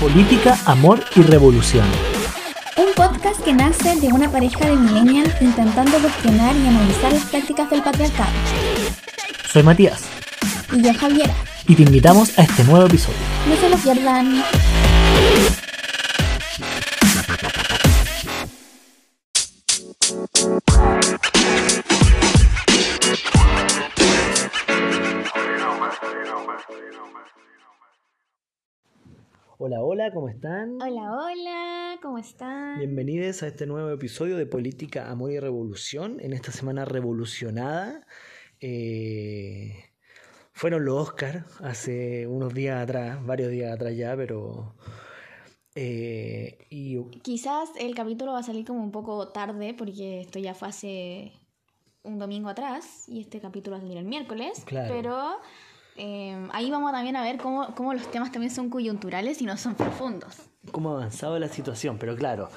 Política, Amor y Revolución. Un podcast que nace de una pareja de millennials intentando cuestionar y analizar las prácticas del patriarcado. Soy Matías Y yo, Javiera. y te invitamos a este nuevo episodio. No se lo pierdan. Hola, hola, ¿cómo están? Hola, hola, ¿cómo están? Bienvenidos a este nuevo episodio de Política, Amor y Revolución. En esta semana revolucionada. eh, fueron los Oscar hace unos días atrás, varios días atrás ya, pero... eh, y Quizás el capítulo va a salir como un poco tarde porque esto ya fue hace un domingo atrás y este capítulo va a salir el miércoles. Claro. Pero eh, ahí vamos también a ver cómo, cómo los temas también son coyunturales y no son profundos. cómo ha avanzado la situación, pero claro,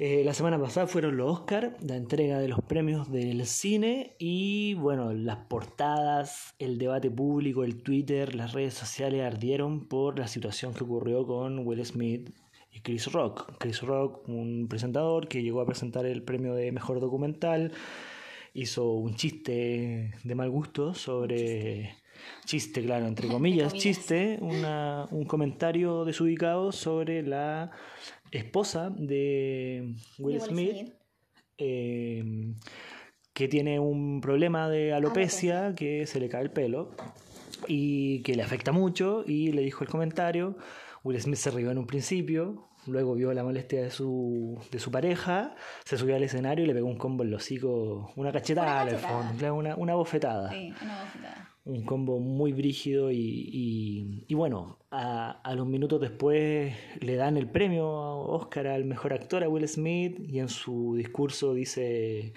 eh, la semana pasada fueron los Oscar, la entrega de los premios del cine y bueno, las portadas, el debate público, el Twitter, las redes sociales ardieron por la situación que ocurrió con Will Smith y Chris Rock. Chris Rock, un presentador que llegó a presentar el premio de mejor documental, hizo un chiste de mal gusto sobre... Chiste, claro, entre comillas, comillas. chiste, una, un comentario desubicado sobre la esposa de Will, Smith, eh, que tiene un problema de alopecia, que se le cae el pelo y que le afecta mucho y le dijo el comentario. Will Smith se rió en un principio, luego vio la molestia de su, de su pareja, se subió al escenario y le pegó un combo en los hocico, una cachetada Una al fondo, una, una bofetada Sí, una bofetada. Un combo muy brígido y, y- bueno, a, a los minutos después le dan el premio Oscar al mejor actor a Will Smith y en su discurso dice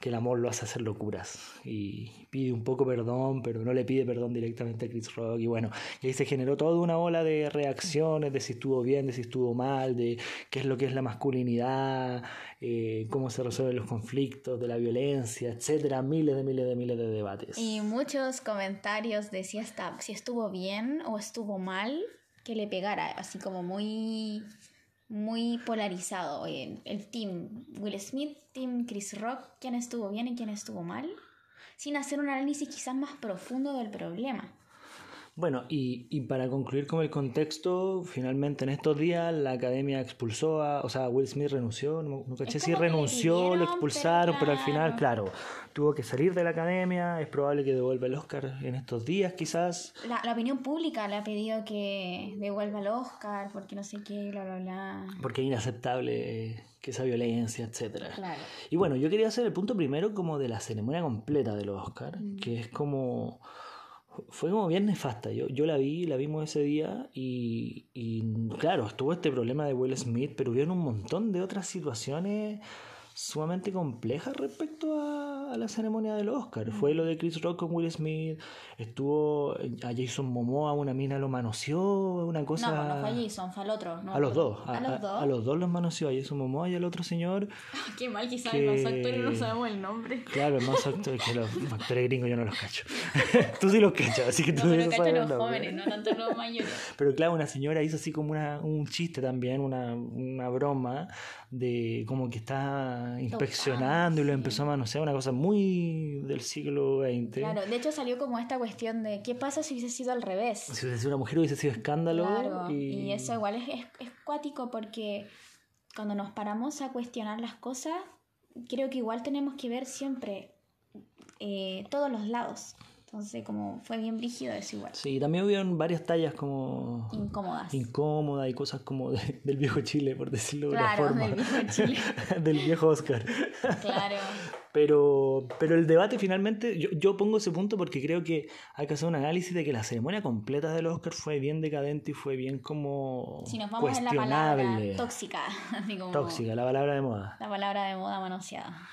que el amor lo hace hacer locuras y pide un poco perdón, pero no le pide perdón directamente a Chris Rock y bueno, y ahí se generó toda una ola de reacciones de si estuvo bien, de si estuvo mal, de qué es lo que es la masculinidad, eh, cómo se resuelven los conflictos, de la violencia, etcétera, miles de miles de miles de debates. Y muchos comentarios de si, si estuvo bien o estuvo mal que le pegara, así como muy, muy polarizado. El, el team Will Smith, team Chris Rock, quién estuvo bien y quién estuvo mal, sin hacer un análisis quizás más profundo del problema. Bueno, y, y para concluir con el contexto, finalmente en estos días la academia expulsó a, o sea, Will Smith renunció, no, no caché si renunció, lo expulsaron, pero, pero al final, claro. tuvo que salir de la academia, es probable que devuelva el Oscar en estos días quizás. La, la opinión pública le ha pedido que devuelva el Oscar porque no sé qué, bla, bla, bla. Porque es inaceptable eh, que esa violencia, etcétera. Claro. Y bueno, yo quería hacer el punto primero como de la ceremonia completa de los Oscar, Mm. que es como... Fue como bien nefasta. Yo, yo la vi, la vimos ese día y, y claro, estuvo este problema de Will Smith, pero hubieron un montón de otras situaciones sumamente complejas respecto a, a la ceremonia del Oscar. Fue lo de Chris Rock con Will Smith, estuvo a Jason Momoa, una mina lo manoseó, una cosa... No, no fue Jason, fue al otro. no A los dos, a, A, los a- dos. a los dos los manoseó, a Jason Momoa y al otro señor. Qué mal que saben los actores actores, no sabemos el nombre. Claro, el más actor que los actores gringos yo no los cacho. tú sí los cachas, así que tú No, pero cacho saber los nombre. jóvenes, no tanto los mayores. Pero claro, una señora hizo así como una, un chiste también, una, una broma de como que está inspeccionando y lo sí. empezó a manosear, una cosa muy del siglo XX. Claro, de hecho salió como esta cuestión de qué pasa si hubiese sido al revés. Si hubiese sido una mujer hubiese sido escándalo. Claro, y... y eso igual es, es, es cuático porque cuando nos paramos a cuestionar las cosas, creo que igual tenemos que ver siempre eh, todos los lados. Entonces, como fue bien brígido, es igual. Sí, también hubieron varias tallas como Incómodas. incómodas y cosas como de- del viejo Chile, por decirlo de Claro, una forma. del viejo Chile. del viejo Oscar. Claro. Pero, pero el debate finalmente, yo, yo pongo ese punto porque creo que hay que hacer un análisis de que la ceremonia completa del Oscar fue bien decadente y fue bien como Si nos vamos en la palabra cuestionable. tóxica, así como Tóxica, la palabra de moda. la palabra de moda manoseada.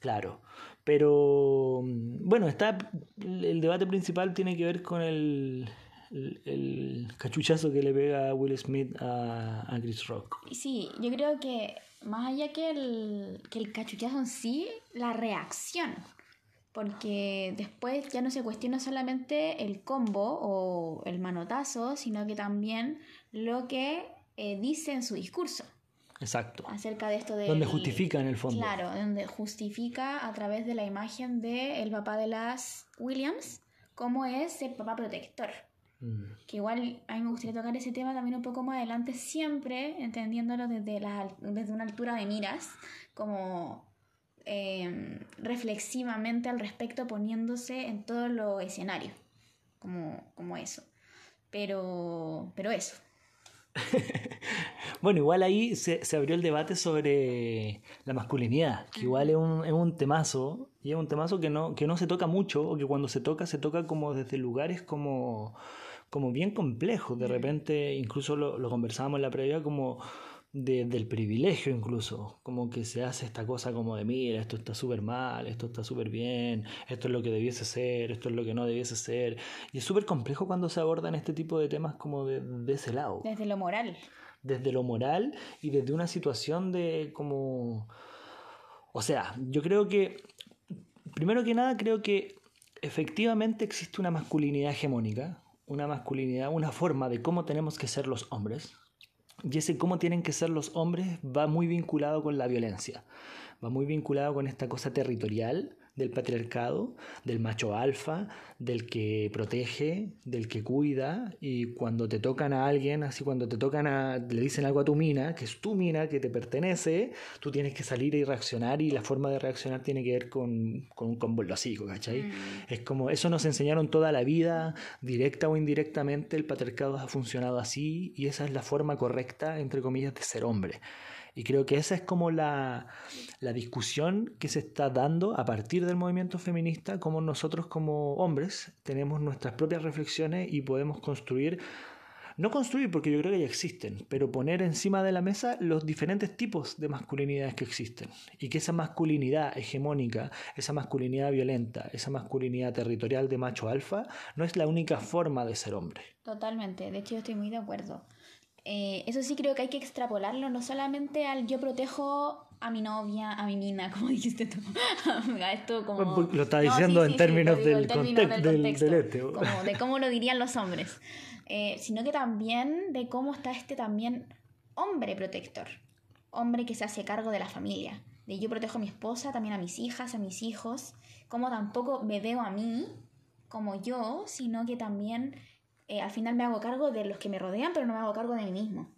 Claro. Pero bueno, está el debate principal tiene que ver con el, el, el cachuchazo que le pega Will Smith a, a Chris Rock. Sí, yo creo que más allá que el, que el cachuchazo en sí, la reacción. porque después ya no se cuestiona solamente el combo o el manotazo, sino que también lo que eh, dice en su discurso. Exacto. Acerca de esto de... Donde justifica en el fondo. Claro, donde justifica a través de la imagen del papá de las Williams cómo es el papá protector. Mm. Que igual a mí me gustaría tocar ese tema también un poco más adelante, siempre entendiéndolo desde, la, desde una altura de miras, como Em, reflexivamente al respecto, poniéndose en todo lo escenario, como, como eso. Pero, pero eso. bueno, igual ahí se, se, abrió el debate sobre la masculinidad, que igual es un, es un temazo, y es un temazo que no, que no se toca mucho, o que cuando se toca, se toca como desde lugares como, como bien complejos. De repente, incluso lo, lo conversábamos en la previa, como del privilegio incluso, como que se hace esta cosa como de, mira, esto está súper mal, esto está súper bien, esto es lo que debiese ser, esto es lo que no debiese ser. Y es súper complejo cuando se abordan este tipo de temas como de, de ese lado. Desde lo moral. Desde lo moral y desde una situación de como... O sea, yo creo que, primero que nada, creo que efectivamente existe una masculinidad hegemónica, una masculinidad, una forma de cómo tenemos que ser los hombres, y ese cómo tienen que ser los hombres va muy vinculado con la violencia, va muy vinculado con esta cosa territorial del patriarcado, del macho alfa, del que protege, del que cuida, y cuando te tocan a alguien, así cuando te tocan a, le dicen algo a tu mina, que es tu mina, que te pertenece, tú tienes que salir y reaccionar, y la forma de reaccionar tiene que ver con, con un combo ¿cachai? Mm. Es como, eso nos enseñaron toda la vida, directa o indirectamente, el patriarcado ha funcionado así, y esa es la forma correcta, entre comillas, de ser hombre. Y creo que esa es como la, la, discusión que se está dando a partir del movimiento feminista, como nosotros como hombres tenemos nuestras propias reflexiones y podemos construir, no construir porque yo creo que ya existen, pero poner encima de la mesa los diferentes tipos de masculinidades que existen. Y que esa masculinidad hegemónica, esa masculinidad violenta, esa masculinidad territorial de macho alfa, no es la única forma de ser hombre. Totalmente, de hecho yo estoy muy de acuerdo. Eh, eso sí creo que hay que extrapolarlo no solamente al yo protejo a mi novia, a mi mina, como dijiste tú. Esto como... Lo está diciendo en, términos del, contexto, este, como de cómo lo dirían los hombres. Eh, sino que también de cómo está este también hombre protector. Hombre que se hace cargo de la familia. De yo protejo a mi esposa, también a mis hijas, a mis hijos. Como tampoco me veo a mí como yo, sino que también eh, al final me hago cargo de los que me rodean, pero no me hago cargo de mí mismo.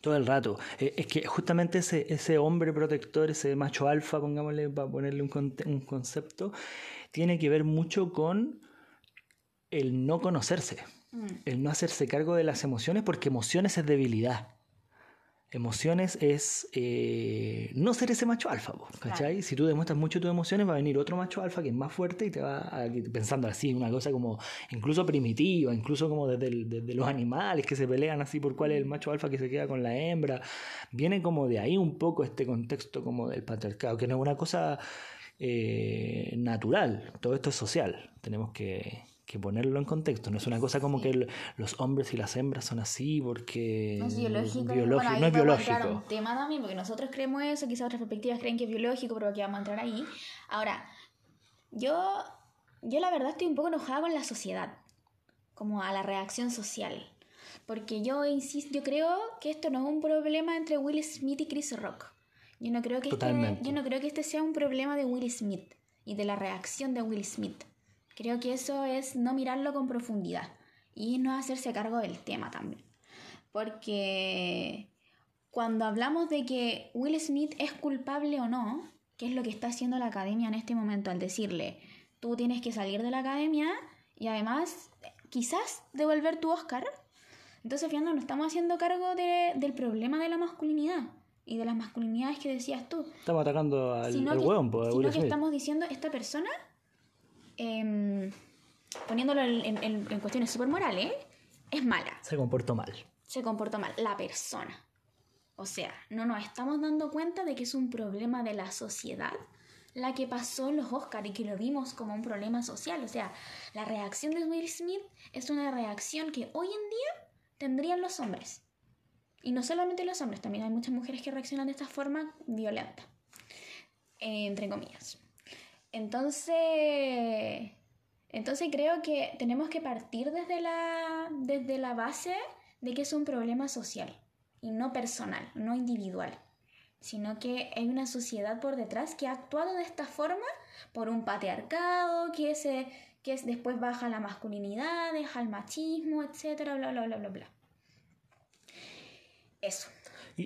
Todo el rato. Eh, es que justamente ese, ese hombre protector, ese macho alfa, pongámosle, para ponerle un, un concepto, tiene que ver mucho con el no conocerse, mm. el no hacerse cargo de las emociones, porque emociones es debilidad. Emociones es eh, no ser ese macho alfa, ¿cachai? Si tú demuestras mucho tus emociones, va a venir otro macho alfa que es más fuerte y te va a, pensando así, una cosa como incluso primitiva, incluso como desde, los animales que se pelean así por cuál es el macho alfa que se queda con la hembra. Viene como de ahí un poco este contexto como del patriarcado, que no es una cosa eh, natural, todo esto es social. Tenemos que, que ponerlo en contexto. No es una cosa como que los hombres y las hembras son así porque no es biológico. no es biológico. un tema también, porque nosotros creemos eso, quizás otras perspectivas creen que es biológico, pero que vamos a entrar ahí. Ahora, yo, yo la verdad estoy un poco enojada con la sociedad, como a la reacción social. Porque yo insisto, yo creo que esto no es un problema entre Will Smith y Chris Rock. Yo no creo que este, yo no creo que este sea un problema de Will Smith y de la reacción de Will Smith. Creo que eso es no mirarlo con profundidad y no hacerse cargo del tema también. Porque cuando hablamos de que Will Smith es culpable o no, ¿qué es lo que está haciendo la academia en este momento al decirle, tú tienes que salir de la academia y además quizás devolver tu Oscar? Entonces, fíjate, no estamos haciendo cargo del problema de la masculinidad y de las masculinidades que decías tú. Estamos atacando al, al hueón, pues, Sino que estamos diciendo, esta persona Em, poniéndolo en, cuestiones súper morales, es mala. Se comportó mal. Se comportó mal, la persona. O sea, no nos estamos dando cuenta de que es un problema de la sociedad la que pasó en los Oscars y que lo vimos como un problema social. O sea, la reacción de Will Smith es una reacción que hoy en día tendrían los hombres. Y no solamente los hombres, también hay muchas mujeres que reaccionan de esta forma violenta. entre comillas. Entonces, entonces creo que tenemos que partir desde la, desde la base de que es un problema social y no personal, no individual, sino que hay una sociedad por detrás que ha actuado de esta forma por un patriarcado que, se, que es, después baja la masculinidad, deja el machismo, etcétera, bla, bla, bla, bla, bla. Eso.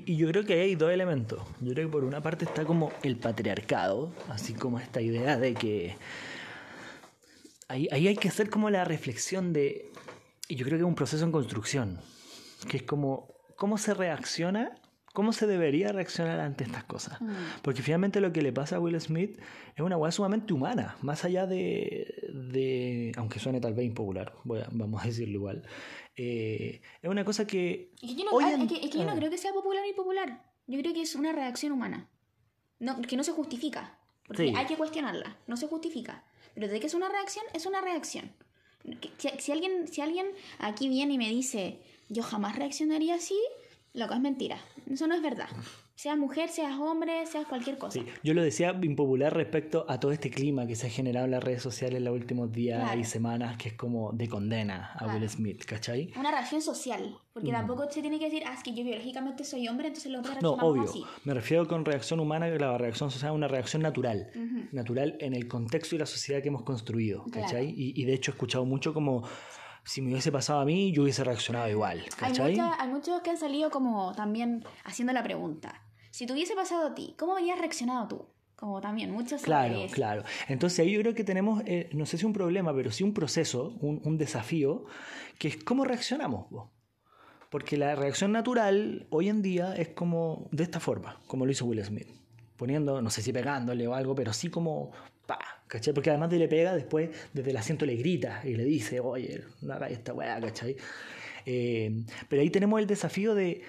Y, yo creo que hay dos elementos. Yo creo que por una parte está como el patriarcado, así como esta idea de que ahí, ahí hay que hacer como la reflexión de, y yo creo que es un proceso en construcción, que es como cómo se reacciona, cómo se debería reaccionar ante estas cosas. Mm. Porque finalmente lo que le pasa a Will Smith es una hueá sumamente humana, más allá de, de aunque suene tal vez impopular, vamos a decirlo igual, eh, es una cosa que... Es que yo no, es que, yo no ah. creo que sea popular ni popular, yo creo que es una reacción humana, no, que no se justifica, porque hay que cuestionarla, no se justifica, pero de que es una reacción, es una reacción. Si, si, alguien, si alguien aquí viene y me dice, yo jamás reaccionaría así, lo que es mentira. Eso no es verdad. Seas mujer, seas hombre, seas cualquier cosa. Sí, yo lo decía impopular respecto a todo este clima que se ha generado en las redes sociales en los últimos días y semanas, que es como de condena a Will Smith, ¿cachai? Una reacción social, porque mm. tampoco se tiene que decir, ah, es que yo biológicamente soy hombre, entonces lo otros No, obvio. Me refiero con reacción humana, que la reacción social es una reacción natural, natural en el contexto y la sociedad que hemos construido, ¿cachai? Y, y de hecho he escuchado mucho como si me hubiese pasado a mí, yo hubiese reaccionado igual. ¿cachai? Hay, muchos que han salido como también haciendo la pregunta. Si te hubiese pasado a ti, ¿cómo habrías reaccionado tú? Como también muchos. Claro, claro. Entonces ahí yo creo que tenemos, eh, no sé si un problema, pero sí un proceso, un, un desafío, que es cómo reaccionamos. Vos? Porque la reacción natural hoy en día es como de esta forma, como lo hizo Will Smith. Poniendo, no sé si pegándole o algo, pero sí como pa, ¿cachai? Porque además de le pega, después desde el asiento le grita y le dice, oye, no hagas esta weá, ¿cachai? Eh, pero ahí tenemos el desafío de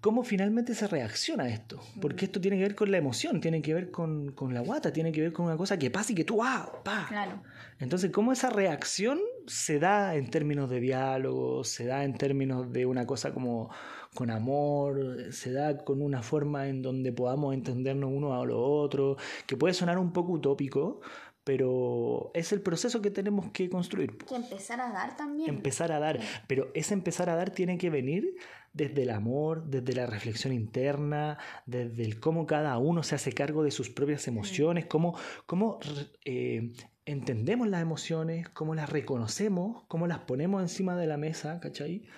cómo finalmente se reacciona a esto. Porque esto tiene que ver con la emoción, tiene que ver con, con la guata, tiene que ver con una cosa que pasa y que tú, ¡ah! ¡pa! Claro. Entonces, cómo esa reacción se da en términos de diálogo, se da en términos de una cosa como con amor, se da con una forma en donde podamos entendernos uno a lo otro, que puede sonar un poco utópico, pero es el proceso que tenemos que construir. Que empezar a dar también. Empezar a dar, pero ese empezar a dar tiene que venir desde el amor, desde la reflexión interna, desde el cómo cada uno se hace cargo de sus propias emociones, cómo, cómo eh, entendemos las emociones, cómo las reconocemos, cómo las ponemos encima de la mesa, ¿cachai?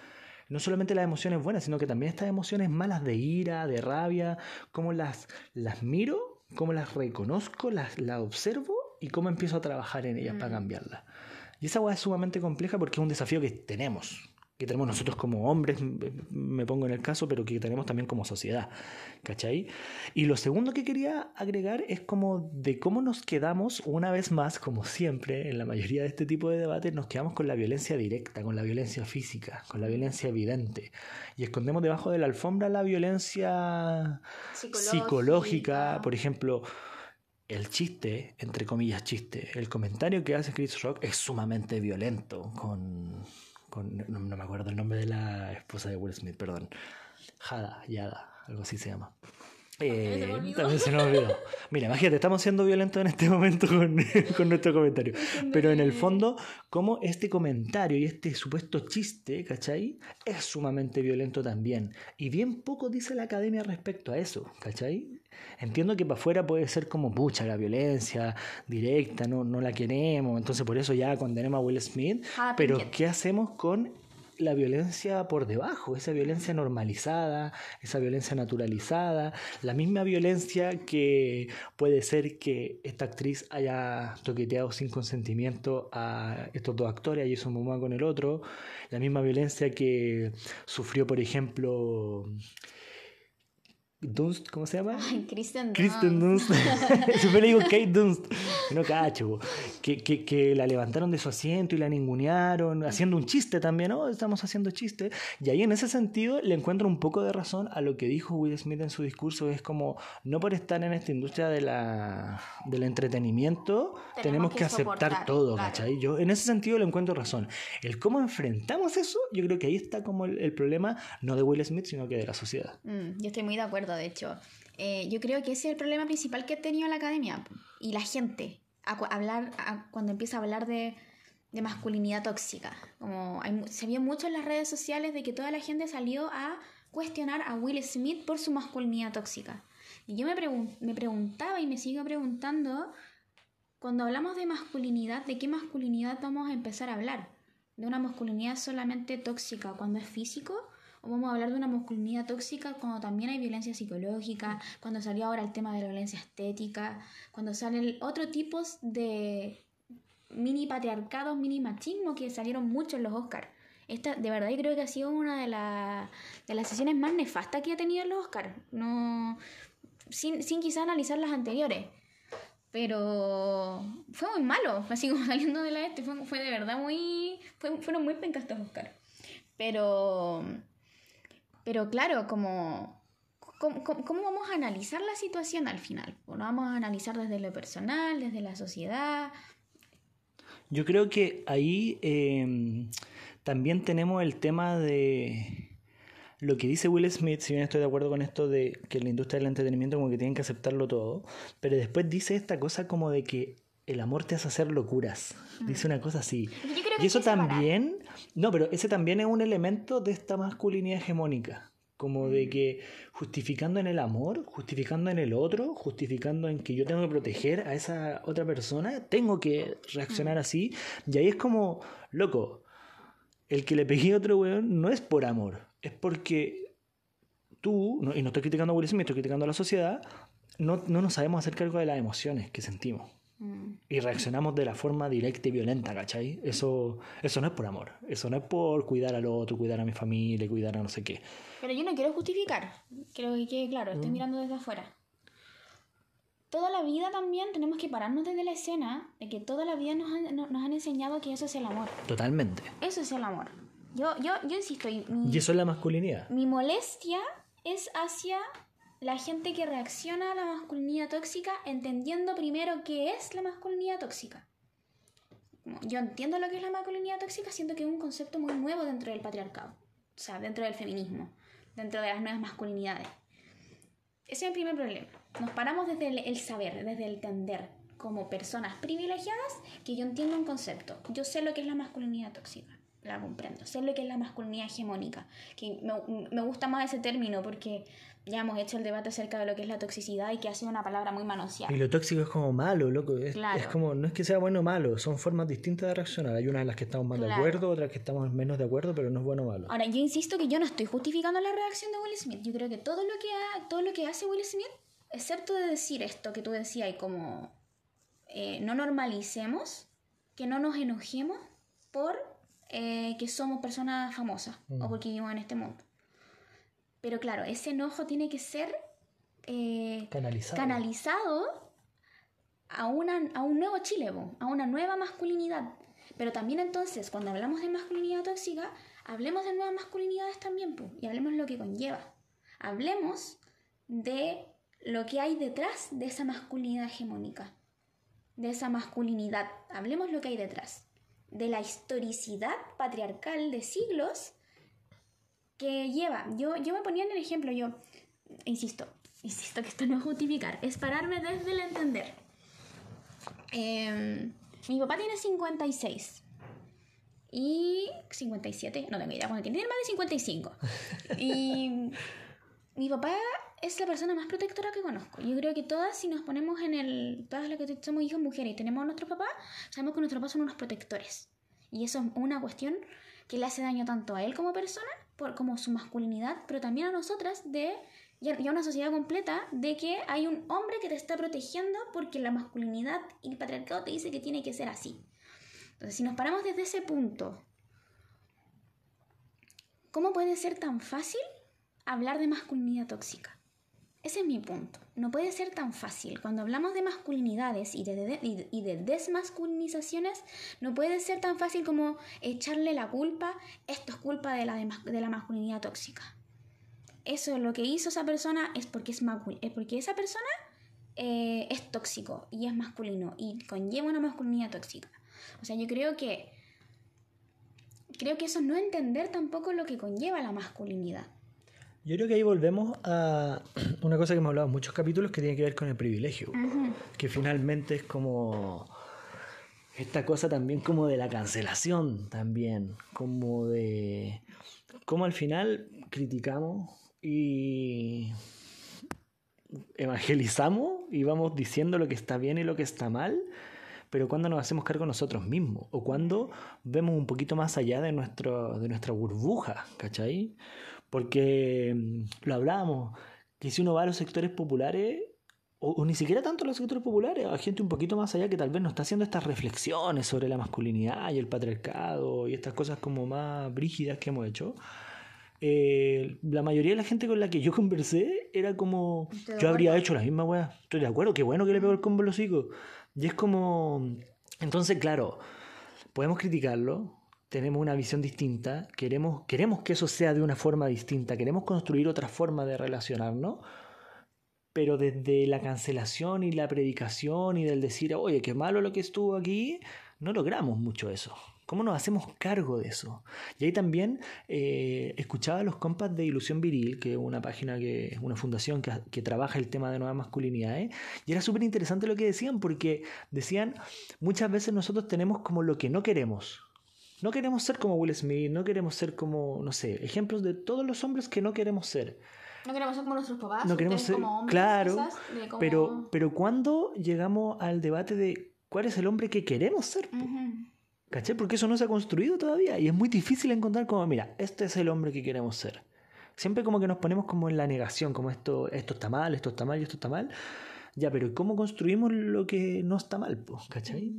no solamente las emociones buenas, sino que también estas emociones malas de ira, de rabia, cómo las, las miro, cómo las reconozco, las, las observo y cómo empiezo a trabajar en ellas para mm. cambiarlas. Y esa hueá es sumamente compleja porque es un desafío que tenemos que tenemos nosotros como hombres, me pongo en el caso, pero que tenemos también como sociedad, ¿cachai? Y lo segundo que quería agregar es como de cómo nos quedamos una vez más, como siempre, en la mayoría de este tipo de debates, nos quedamos con la violencia directa, con la violencia física, con la violencia evidente, y escondemos debajo de la alfombra la violencia psicológica, por ejemplo el chiste, entre comillas chiste, el comentario que hace Chris Rock es sumamente violento con no, me acuerdo el nombre de la esposa de Will Smith, perdón. Hada, Yada, algo así se llama. Eh, también se nos olvidó. Mira, imagínate, estamos siendo violentos en este momento con, con, nuestro comentario. Pero en el fondo, como este comentario y este supuesto chiste, ¿cachai? Es sumamente violento también. Y bien poco dice la academia respecto a eso, ¿cachai? Entiendo que para afuera puede ser como, pucha, la violencia directa, no, no la queremos, entonces por eso ya condenemos a Will Smith, ah, pero ¿qué hacemos con la violencia por debajo, esa violencia normalizada, esa violencia naturalizada, la misma violencia que puede ser que esta actriz haya toqueteado sin consentimiento a estos dos actores, a Jason Momoa con el otro, la misma violencia que sufrió, por ejemplo, Dunst, ¿cómo se llama? Kristen Dunst. Kristen Dunst. Siempre le digo Kate Dunst. No cacho. Que, que, que, la levantaron de su asiento y la ningunearon, haciendo un chiste también, ¿no? Estamos haciendo chiste. Y ahí en ese sentido le encuentro un poco de razón a lo que dijo Will Smith en su discurso. Es como, no por estar en esta industria de la, del entretenimiento, tenemos, que, aceptar todo, ¿cachai? Yo en ese sentido le encuentro razón. El cómo enfrentamos eso, yo creo que ahí está como el, problema, no de Will Smith, sino que de la sociedad. Mm, yo estoy muy de acuerdo de hecho. Eh, yo creo que ese es el problema principal que ha tenido la academia y la gente. hablar, cuando empieza a hablar de, masculinidad tóxica. Como se vio mucho en las redes sociales de que toda la gente salió a cuestionar a Will Smith por su masculinidad tóxica. Y yo me, me preguntaba y me sigo preguntando, cuando hablamos de masculinidad, ¿de qué masculinidad vamos a empezar a hablar? ¿De una masculinidad solamente tóxica cuando es físico? ¿O vamos a hablar de una masculinidad tóxica cuando también hay violencia psicológica, cuando salió ahora el tema de la violencia estética, cuando salen otros tipos de mini patriarcados, mini machismo que salieron mucho en los Oscars? Esta, de verdad, yo creo que ha sido una de, de las sesiones más nefastas que ha tenido los Oscars. No, sin, sin quizá analizar las anteriores. Pero fue muy malo, así como saliendo de la este, fue, fue de verdad muy. fueron muy pencas estos Oscar. Pero. Pero claro, como. ¿Cómo, ¿Cómo, vamos a analizar la situación al final? ¿Lo vamos a analizar desde lo personal, desde la sociedad? Yo creo que ahí eh, también tenemos el tema de lo que dice Will Smith, si bien estoy de acuerdo con esto de que la industria del entretenimiento como que tienen que aceptarlo todo, pero después dice esta cosa como de que el amor te hace hacer locuras. Mm. Dice una cosa así. y eso también, no, pero ese también es un elemento de esta masculinidad hegemónica. Como de mm. que justificando en el amor, justificando en el otro, justificando en que yo tengo que proteger a esa otra persona, tengo que reaccionar mm. así. Y ahí es como, loco, el que le pegué a otro weón no es por amor, es porque tú, y no estoy criticando a Will Smith, estoy criticando a la sociedad, no, no nos sabemos hacer cargo de las emociones que sentimos. Y reaccionamos de la forma directa y violenta, ¿cachai? Eso, eso no es por amor, eso no es por cuidar al otro, cuidar a mi familia, cuidar a no sé qué. Pero yo no quiero justificar, quiero que quede claro, estoy mm. mirando desde afuera. Toda la vida también tenemos que pararnos desde la escena de que toda la vida nos han, nos han enseñado que eso es el amor. Totalmente. Eso es el amor. Yo, yo, yo insisto. Y, y eso es la masculinidad. Mi molestia es hacia la gente que reacciona a la masculinidad tóxica entendiendo primero qué es la masculinidad tóxica. Yo entiendo lo que es la masculinidad tóxica, siento que es un concepto muy nuevo dentro del patriarcado, o sea, dentro del feminismo, dentro de las nuevas masculinidades. Ese es el primer problema. Nos paramos desde el, el saber, desde el entender, como personas privilegiadas, que yo entiendo un concepto. Yo sé lo que es la masculinidad tóxica la comprendo. Sé lo que es la masculinidad hegemónica, que me, me, gusta más ese término porque ya hemos hecho el debate acerca de lo que es la toxicidad y que ha sido una palabra muy manoseada. Y lo tóxico es como malo, loco. Es, como, no es que sea bueno o malo, son formas distintas de reaccionar. Hay unas en las que estamos más de acuerdo, otras que estamos menos de acuerdo, pero no es bueno o malo. Ahora, yo insisto que yo no estoy justificando la reacción de Will Smith. Yo creo que todo lo que, todo lo que hace Will Smith, excepto de decir esto que tú decías y como eh, no normalicemos, que no nos enojemos por eh, que somos personas famosas o mm. porque vivimos en este mundo. Pero claro, ese enojo tiene que ser eh, canalizado. a, una, a un nuevo Chile, a una nueva masculinidad. Pero también entonces, cuando hablamos de masculinidad tóxica, hablemos de nuevas masculinidades también, y hablemos lo que conlleva. Hablemos de lo que hay detrás de esa masculinidad hegemónica, de esa masculinidad. Hablemos lo que hay detrás de la historicidad patriarcal de siglos que lleva. Yo, yo me ponía en el ejemplo, yo, insisto, insisto que esto no es justificar, es pararme desde el entender. Em, mi papá tiene 56 y 57, no tengo idea, cuando tiene más de 55. Y mi papá es la persona más protectora que conozco. Yo creo que todas, si nos ponemos en el. Todas las que somos hijas mujeres y tenemos a nuestros papás, sabemos que nuestros papás son unos protectores. Y eso es una cuestión que le hace daño tanto a él como persona, por, como su masculinidad, pero también a nosotras, de. Y a una sociedad completa de que hay un hombre que te está protegiendo porque la masculinidad y el patriarcado te dice que tiene que ser así. Entonces, si nos paramos desde ese punto, ¿cómo puede ser tan fácil hablar de masculinidad tóxica? Ese es mi punto. No puede ser tan fácil. Cuando hablamos de masculinidades y de, desmasculinizaciones, no puede ser tan fácil como echarle la culpa, esto es culpa de la, de, la masculinidad tóxica. Eso lo que hizo esa persona es porque es, es porque esa persona eh, es tóxico y es masculino y conlleva una masculinidad tóxica. O sea, yo creo que creo que eso es no entender tampoco lo que conlleva la masculinidad. Yo creo que ahí volvemos a una cosa que hemos hablado en muchos capítulos que tiene que ver con el privilegio. Que finalmente es como esta cosa también como de la cancelación también, como de como al final criticamos y evangelizamos y vamos diciendo lo que está bien y lo que está mal, pero cuando nos hacemos cargo nosotros mismos o cuando vemos un poquito más allá de, nuestro, de nuestra burbuja, ¿cachai? Porque mm, lo hablábamos, que si uno va a los sectores populares, o, ni siquiera tanto a los sectores populares, a gente un poquito más allá que tal vez no está haciendo estas reflexiones sobre la masculinidad y el patriarcado y estas cosas como más brígidas que hemos hecho. Eh, la mayoría de la gente con la que yo conversé era como, yo habría hecho la misma weá, estoy de acuerdo, qué bueno que le pegó el combo a los hijos. Y es como, entonces claro, podemos criticarlo, tenemos una visión distinta, queremos, queremos que eso sea de una forma distinta, queremos construir otra forma de relacionarnos, pero desde la cancelación y la predicación y del decir, oye, qué malo lo que estuvo aquí, no logramos mucho eso. ¿Cómo nos hacemos cargo de eso? Y ahí también eh, escuchaba los compas de Ilusión Viril, que es una página, que es una fundación que, que trabaja el tema de nuevas masculinidades, y era súper interesante lo que decían, porque decían, muchas veces nosotros tenemos como lo que no queremos, no queremos ser como Will Smith, no queremos ser como, no sé, ejemplos de todos los hombres que no queremos ser. No queremos ser como nuestros papás, no queremos ser, como hombres, claro, pero, pero cuando llegamos al debate de cuál es el hombre que queremos ser, ¿cachai? Porque eso no se ha construido todavía y es muy difícil encontrar como, mira, este es el hombre que queremos ser. Siempre como que nos ponemos como en la negación, como esto, esto está mal, esto está mal y esto está mal. Ya, pero ¿cómo construimos lo que no está mal? ¿Cachai?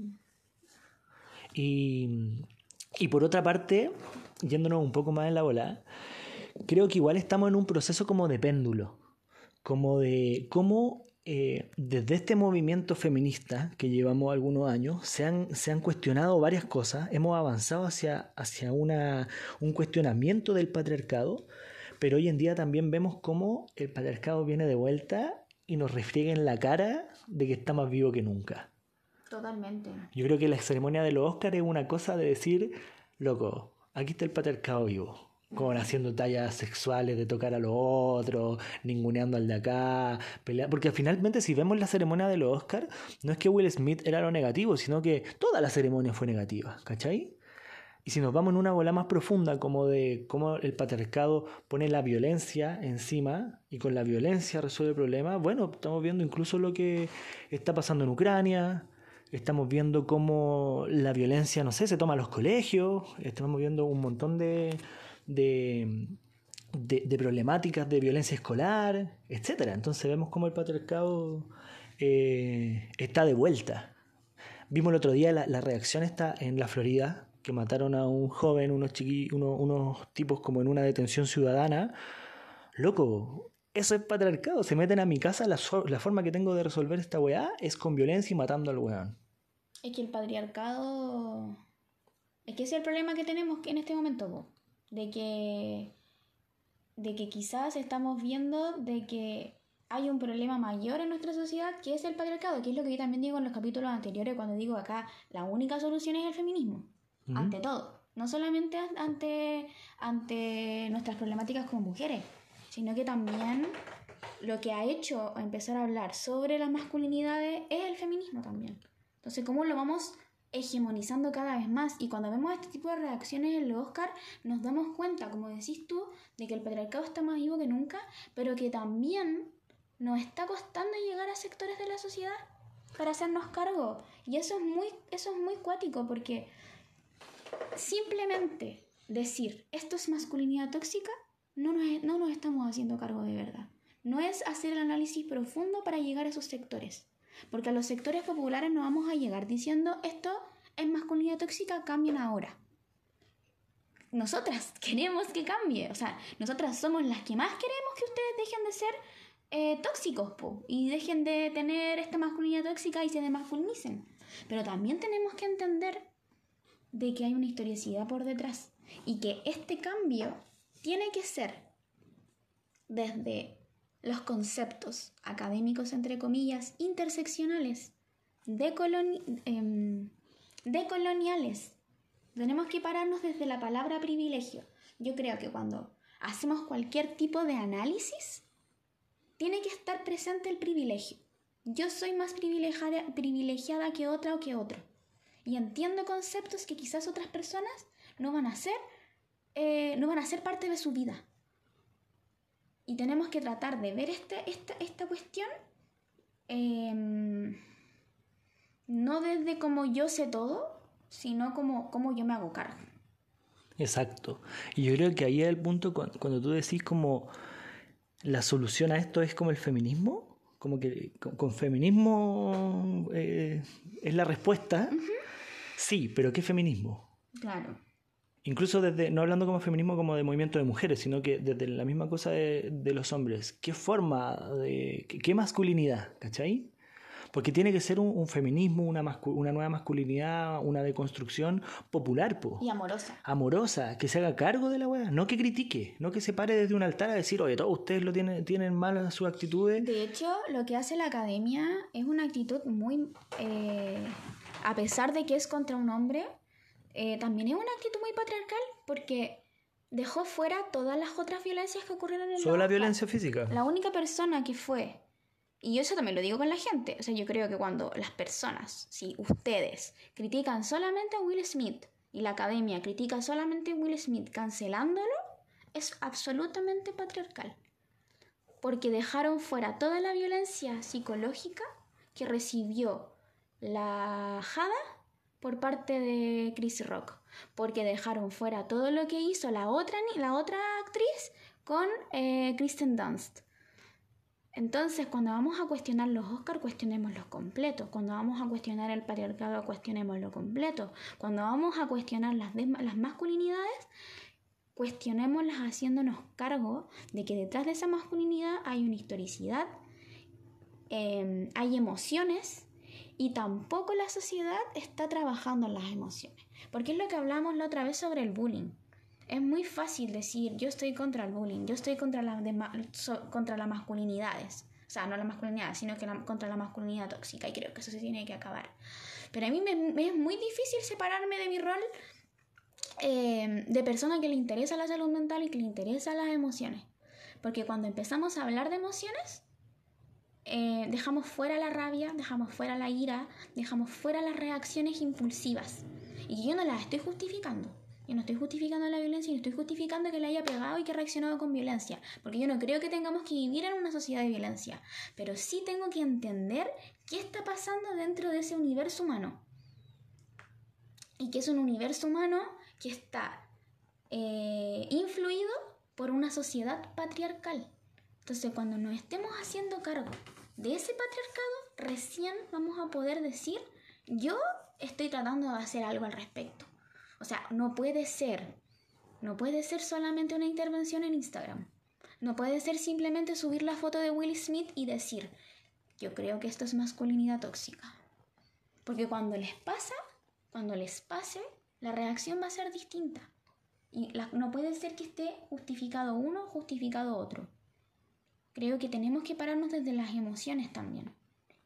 Y y por otra parte, yéndonos un poco más en la bola, creo que igual estamos en un proceso como de péndulo, como de cómo eh, desde este movimiento feminista que llevamos algunos años se han, se han cuestionado varias cosas, hemos avanzado hacia, hacia una, un cuestionamiento del patriarcado, pero hoy en día también vemos cómo el patriarcado viene de vuelta y nos refriega en la cara de que está más vivo que nunca. Totalmente. Yo creo que la ceremonia de los Oscars es una cosa de decir, loco, aquí está el patriarcado vivo. Como haciendo tallas sexuales de tocar a los otros, ninguneando al de acá, pelear. Porque finalmente, si vemos la ceremonia de los no es que Will Smith era lo negativo, sino que toda la ceremonia fue negativa, ¿cachai? Y si nos vamos en una bola más profunda, como de cómo el patriarcado pone la violencia encima y con la violencia resuelve el problema, bueno, estamos viendo incluso lo que está pasando en Ucrania, Estamos viendo cómo la violencia, no sé, se toma a los colegios, estamos viendo un montón de, de, de, problemáticas de violencia escolar, etc. Entonces vemos cómo el patriarcado eh, está de vuelta. Vimos el otro día la, la, reacción está en la Florida, que mataron a un joven, unos, chiqui, unos, tipos como en una detención ciudadana. Loco, eso es patriarcado. Se meten a mi casa, la, la, forma que tengo de resolver esta weá es con violencia y matando al weón. Es que el patriarcado. Es que ese es el problema que tenemos en este momento, de que. de que quizás estamos viendo de que hay un problema mayor en nuestra sociedad que es el patriarcado, que es lo que yo también digo en los capítulos anteriores cuando digo acá la única solución es el feminismo, ante todo, no solamente ante, ante nuestras problemáticas como mujeres, sino que también lo que ha hecho empezar a hablar sobre las masculinidades es el feminismo también. Entonces, ¿cómo lo vamos hegemonizando cada vez más? Y cuando vemos este tipo de reacciones en los Oscar, nos damos cuenta, como decís tú, de que el patriarcado está más vivo que nunca, pero que también nos está costando llegar a sectores de la sociedad para hacernos cargo. Y eso es muy, eso es muy cuático, porque simplemente decir esto es masculinidad tóxica no nos, no nos estamos haciendo cargo de verdad. No es hacer el análisis profundo para llegar a esos sectores. Porque a los sectores populares no vamos a llegar diciendo esto es masculinidad tóxica, cambien ahora. Nosotras queremos que cambie. O sea, nosotras somos las que más queremos que ustedes dejen de ser eh, tóxicos y dejen de tener esta masculinidad tóxica y se demasculinicen. Pero también tenemos que entender de que hay una historicidad por detrás y que este cambio tiene que ser desde los conceptos académicos, entre comillas, interseccionales, em, decoloniales. Tenemos que pararnos desde la palabra privilegio. Yo creo que cuando hacemos cualquier tipo de análisis, tiene que estar presente el privilegio. Yo soy más privilegiada, privilegiada que otra o que otro. y entiendo conceptos que quizás otras personas no van a ser, eh, no van a ser parte de su vida. Y tenemos que tratar de ver este, esta, esta cuestión em, no desde como yo sé todo, sino como, como yo me hago cargo. Exacto. Y yo creo que ahí es el punto cuando, tú decís como la solución a esto es como el feminismo, como que con, feminismo eh, es la respuesta. Sí, pero ¿qué feminismo? Claro. Incluso desde, no hablando como feminismo como de movimiento de mujeres, sino que desde la misma cosa de, de los hombres. ¿Qué forma de, qué masculinidad, ¿cachai? Porque tiene que ser un, feminismo, una, una nueva masculinidad, una deconstrucción popular, po. Y amorosa. Amorosa, que se haga cargo de la weá, no que critique, no que se pare desde un altar a decir, oye, todos ustedes lo tienen, tienen mal sus actitudes. De hecho, lo que hace la academia es una actitud muy. Eh, a pesar de que es contra un hombre, eh, también es una actitud muy patriarcal, porque dejó fuera todas las otras violencias que ocurrieron en el Solo la violencia física. La única persona que fue y yo eso también lo digo con la gente. O sea, yo creo que cuando las personas, si ustedes critican solamente a Will Smith y la academia critica solamente a Will Smith cancelándolo, es absolutamente patriarcal. Porque dejaron fuera toda la violencia psicológica que recibió la Jada por parte de Chris Rock. Porque dejaron fuera todo lo que hizo la otra, la otra actriz con eh, Kristen Dunst entonces, cuando vamos a cuestionar los Oscars, cuestionemos completos. Cuando vamos a cuestionar el patriarcado, cuestionemos lo completo. Cuando vamos a cuestionar las, las masculinidades, cuestionémoslas haciéndonos cargo de que detrás de esa masculinidad hay una historicidad, em, hay emociones y tampoco la sociedad está trabajando en las emociones. Porque es lo que hablamos la otra vez sobre el bullying. Es muy fácil decir, yo estoy contra el bullying, yo estoy contra, la, contra las masculinidades. O sea, no la masculinidad, sino que contra la masculinidad tóxica. Y creo que eso se tiene que acabar. Pero a mí me, es muy difícil separarme de mi rol eh, de persona que le interesa la salud mental y que le interesa las emociones. Porque cuando empezamos a hablar de emociones, eh, dejamos fuera la rabia, dejamos fuera la ira, dejamos fuera las reacciones impulsivas. Y yo no las estoy justificando. Yo no estoy justificando la violencia y no estoy justificando que le haya pegado y que ha reaccionado con violencia, porque yo no creo que tengamos que vivir en una sociedad de violencia, pero sí tengo que entender qué está pasando dentro de ese universo humano. Y que es un universo humano que está eh, influido por una sociedad patriarcal. Entonces, cuando nos estemos haciendo cargo de ese patriarcado, recién vamos a poder decir, yo estoy tratando de hacer algo al respecto. O sea, no puede ser. No puede ser solamente una intervención en Instagram. No puede ser simplemente subir la foto de Will Smith y decir, yo creo que esto es masculinidad tóxica. Porque cuando les pasa, cuando les pase, la reacción va a ser distinta. Y no puede ser que esté justificado uno, justificado otro. Creo que tenemos que pararnos desde las emociones también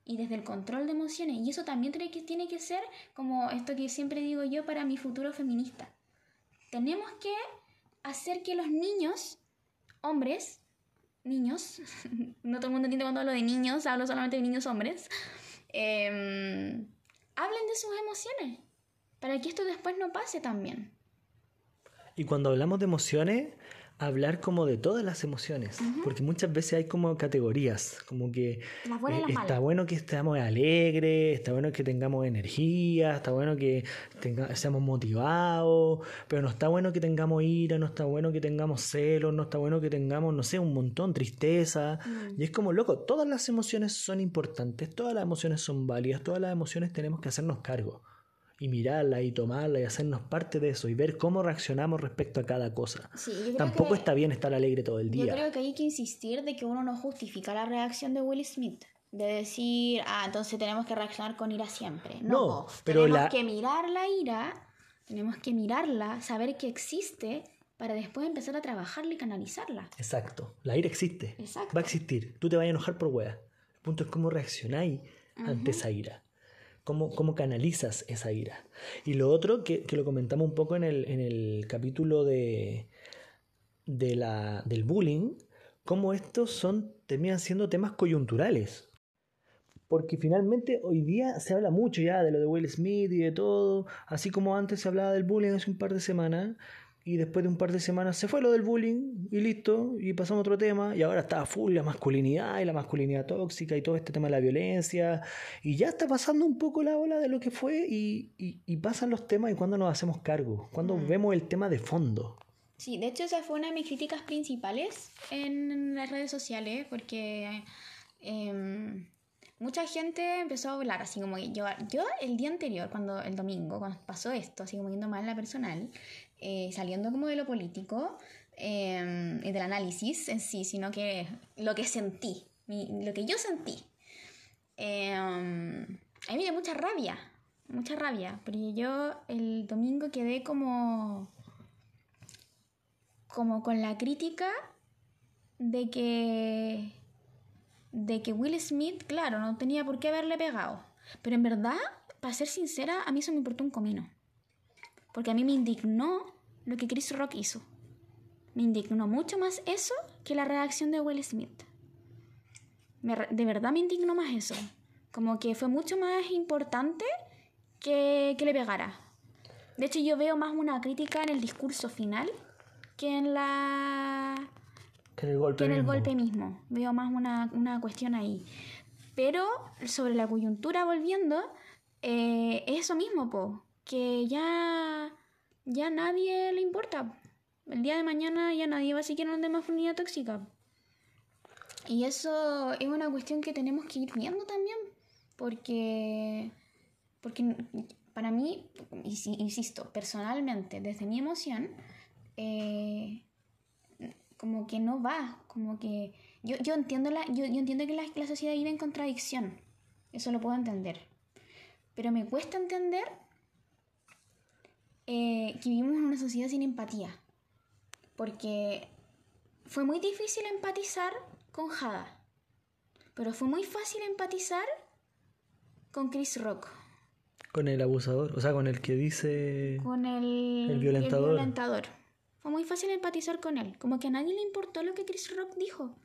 y desde el control de emociones. Y eso también tiene que, tiene que ser como esto que siempre digo yo para mi futuro feminista. Tenemos que hacer que los niños, hombres, niños, no todo el mundo entiende cuando hablo de niños, hablo solamente de niños hombres, em, hablen de sus emociones, para que esto después no pase también. Y cuando hablamos de emociones, hablar como de todas las emociones, porque muchas veces hay como categorías, como que eh, está bueno que estemos alegres, está bueno que tengamos energía, está bueno que seamos motivados, pero no está bueno que tengamos ira, no está bueno que tengamos celos, no está bueno que tengamos, no sé, un montón, tristeza, mm. y es como, loco, todas las emociones son importantes, todas las emociones son válidas, todas las emociones tenemos que hacernos cargo y mirarla y tomarla y hacernos parte de eso y ver cómo reaccionamos respecto a cada cosa. Tampoco está bien estar alegre todo el día. Yo creo que hay que insistir de que uno no justifica la reacción de Will Smith. De decir, ah, entonces tenemos que reaccionar con ira siempre. No, pero tenemos que mirar la ira, tenemos que mirarla, saber que existe para después empezar a trabajarla y canalizarla. Exacto, la ira existe. Va a existir. Tú te vas a enojar por wea. El punto es cómo reaccionáis ante esa ira. Cómo, canalizas esa ira. Y lo otro, que, lo comentamos un poco en el, capítulo de, de la, del bullying, cómo estos son, terminan siendo temas coyunturales. porque finalmente hoy día se habla mucho ya de lo de Will Smith y de todo, así como antes se hablaba del bullying hace un par de semanas, y después de un par de semanas se fue lo del bullying y listo, y pasamos a otro tema, y ahora está full la masculinidad y la masculinidad tóxica y todo este tema de la violencia, y ya está pasando un poco la ola de lo que fue y, y, pasan los temas y cuando nos hacemos cargo, cuando mm. vemos el tema de fondo. Sí, de hecho esa fue una de mis críticas principales en las redes sociales, porque em, mucha gente empezó a hablar, así como yo, yo el día anterior, cuando el domingo, cuando pasó esto, así como yendo mal en la personal, eh, saliendo como de lo político em, y del análisis en sí, sino que lo que sentí, lo que yo sentí. Eh, a mí me dio mucha rabia, mucha rabia, porque yo el domingo quedé como, como con la crítica de que, de que Will Smith, claro, no tenía por qué haberle pegado, pero en verdad, para ser sincera, a mí eso me importó un comino. Porque a mí me indignó lo que Chris Rock hizo. Me indignó mucho más eso que la reacción de Will Smith. de verdad me indignó más eso. Como que fue mucho más importante que, que le pegara. De hecho, yo veo más una crítica en el discurso final que en la. Que en el golpe, mismo. golpe mismo. Veo más una, una, cuestión ahí. Pero sobre la coyuntura, volviendo, eh, es eso mismo, po que ya, ya nadie le importa. El día de mañana ya nadie va a seguir hablando de masculinidad tóxica. Y eso es una cuestión que tenemos que ir viendo también, porque, porque para mí, insisto, personalmente, desde mi emoción, eh, como que no va, como que yo, yo entiendo, la, yo, yo entiendo que la, la sociedad vive en contradicción, eso lo puedo entender, pero me cuesta entender eh, que vivimos en una sociedad sin empatía. Porque fue muy difícil empatizar con Hada. Pero fue muy fácil empatizar con Chris Rock. Con el abusador, o sea, con el que dice... Con el, el violentador. El violentador. Fue muy fácil empatizar con él. Como que a nadie le importó lo que Chris Rock dijo.